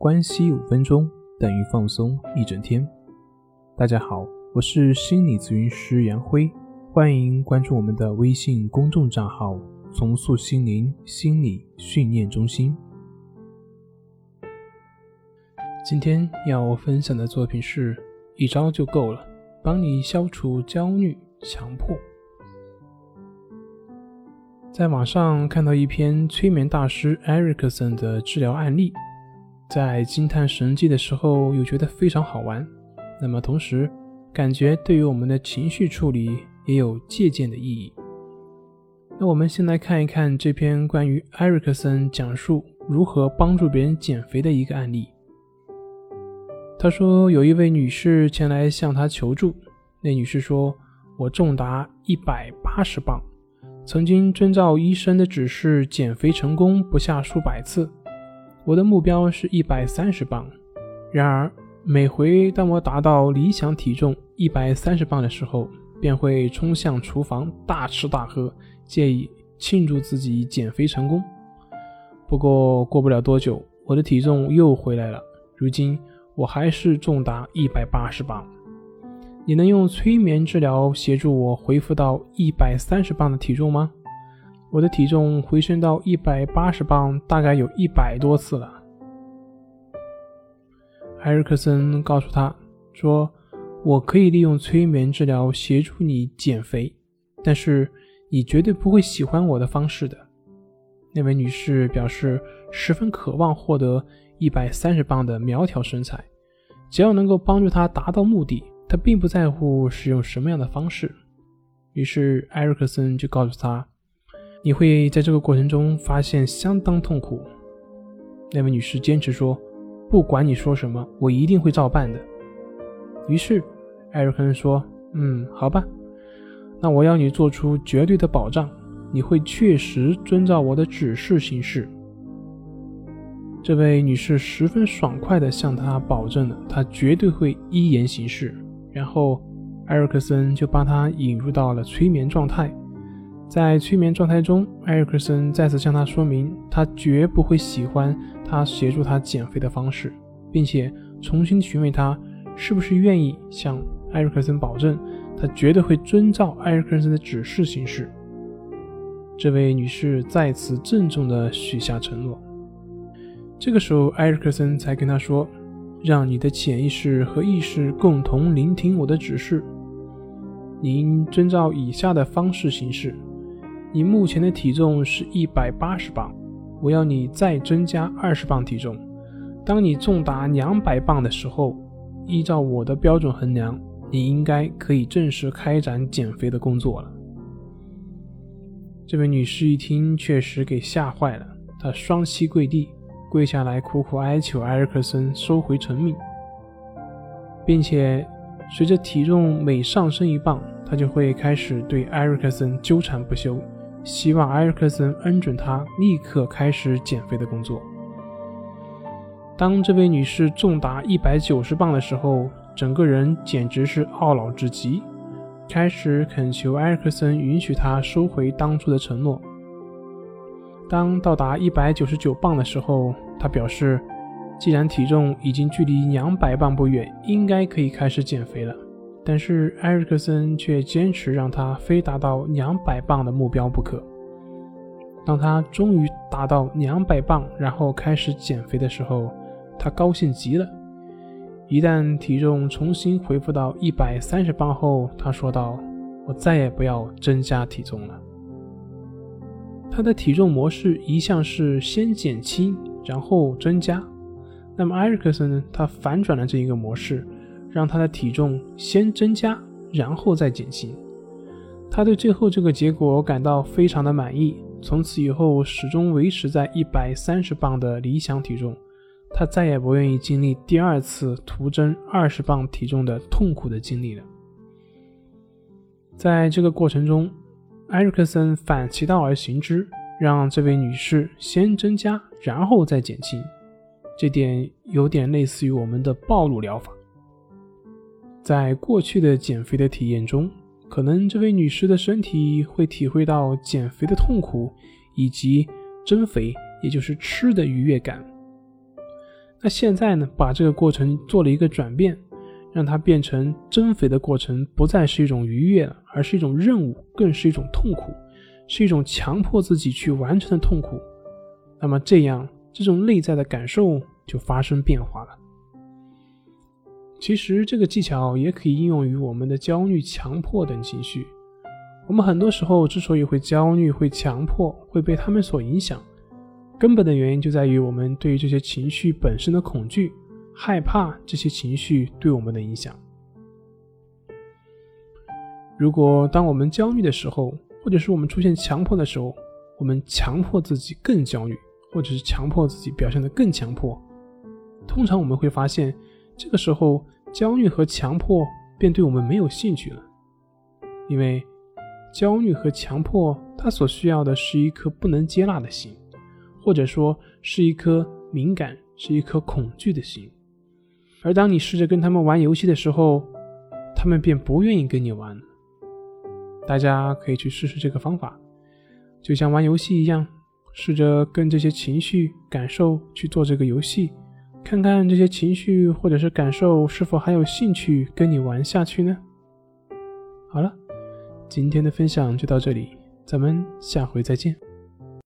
关系五分钟等于放松一整天。大家好，我是心理咨询师杨辉，欢迎关注我们的微信公众账号“重塑心灵心理训练中心”。今天要分享的作品是一招就够了，帮你消除焦虑、强迫。在网上看到一篇催眠大师艾瑞克森的治疗案例。在惊叹神迹的时候，又觉得非常好玩。那么同时，感觉对于我们的情绪处理也有借鉴的意义。那我们先来看一看这篇关于艾瑞克森讲述如何帮助别人减肥的一个案例。他说，有一位女士前来向他求助。那女士说：“我重达一百八十磅，曾经遵照医生的指示减肥成功不下数百次。”我的目标是一百三十磅，然而每回当我达到理想体重一百三十磅的时候，便会冲向厨房大吃大喝，借以庆祝自己减肥成功。不过过不了多久，我的体重又回来了，如今我还是重达一百八十磅。你能用催眠治疗协助我恢复到一百三十磅的体重吗？我的体重回升到一百八十磅，大概有一百多次了。艾瑞克森告诉他说：“我可以利用催眠治疗协助你减肥，但是你绝对不会喜欢我的方式的。”那位女士表示十分渴望获得一百三十磅的苗条身材，只要能够帮助她达到目的，她并不在乎使用什么样的方式。于是艾瑞克森就告诉她。你会在这个过程中发现相当痛苦。那位女士坚持说：“不管你说什么，我一定会照办的。”于是，艾瑞克森说：“嗯，好吧，那我要你做出绝对的保障，你会确实遵照我的指示行事。”这位女士十分爽快地向他保证了，她绝对会依言行事。然后，艾瑞克森就把她引入到了催眠状态。在催眠状态中，艾瑞克森再次向他说明，他绝不会喜欢他协助他减肥的方式，并且重新询问他是不是愿意向艾瑞克森保证，他绝对会遵照艾瑞克森的指示行事。这位女士再次郑重地许下承诺。这个时候，艾瑞克森才跟他说：“让你的潜意识和意识共同聆听我的指示，您遵照以下的方式行事。”你目前的体重是一百八十磅，我要你再增加二十磅体重。当你重达两百磅的时候，依照我的标准衡量，你应该可以正式开展减肥的工作了。这位女士一听，确实给吓坏了，她双膝跪地，跪下来苦苦哀求埃尔克森收回成命，并且随着体重每上升一磅，她就会开始对埃尔克森纠缠不休。希望埃尔克森恩准他立刻开始减肥的工作。当这位女士重达一百九十磅的时候，整个人简直是懊恼至极，开始恳求埃尔克森允许她收回当初的承诺。当到达一百九十九磅的时候，她表示，既然体重已经距离两百磅不远，应该可以开始减肥了。但是埃瑞克森却坚持让他非达到两百磅的目标不可。当他终于达到两百磅，然后开始减肥的时候，他高兴极了。一旦体重重新恢复到一百三十磅后，他说道：“我再也不要增加体重了。”他的体重模式一向是先减轻，然后增加。那么埃瑞克森呢？他反转了这一个模式。让他的体重先增加，然后再减轻。他对最后这个结果感到非常的满意，从此以后始终维持在一百三十磅的理想体重。他再也不愿意经历第二次徒增二十磅体重的痛苦的经历了。在这个过程中，埃瑞克森反其道而行之，让这位女士先增加，然后再减轻。这点有点类似于我们的暴露疗法。在过去的减肥的体验中，可能这位女士的身体会体会到减肥的痛苦，以及增肥，也就是吃的愉悦感。那现在呢，把这个过程做了一个转变，让它变成增肥的过程不再是一种愉悦了，而是一种任务，更是一种痛苦，是一种强迫自己去完成的痛苦。那么这样，这种内在的感受就发生变化了。其实这个技巧也可以应用于我们的焦虑、强迫等情绪。我们很多时候之所以会焦虑、会强迫、会被他们所影响，根本的原因就在于我们对于这些情绪本身的恐惧、害怕这些情绪对我们的影响。如果当我们焦虑的时候，或者是我们出现强迫的时候，我们强迫自己更焦虑，或者是强迫自己表现得更强迫，通常我们会发现。这个时候，焦虑和强迫便对我们没有兴趣了，因为焦虑和强迫，它所需要的是一颗不能接纳的心，或者说是一颗敏感、是一颗恐惧的心。而当你试着跟他们玩游戏的时候，他们便不愿意跟你玩。大家可以去试试这个方法，就像玩游戏一样，试着跟这些情绪、感受去做这个游戏。看看这些情绪或者是感受是否还有兴趣跟你玩下去呢？好了，今天的分享就到这里，咱们下回再见。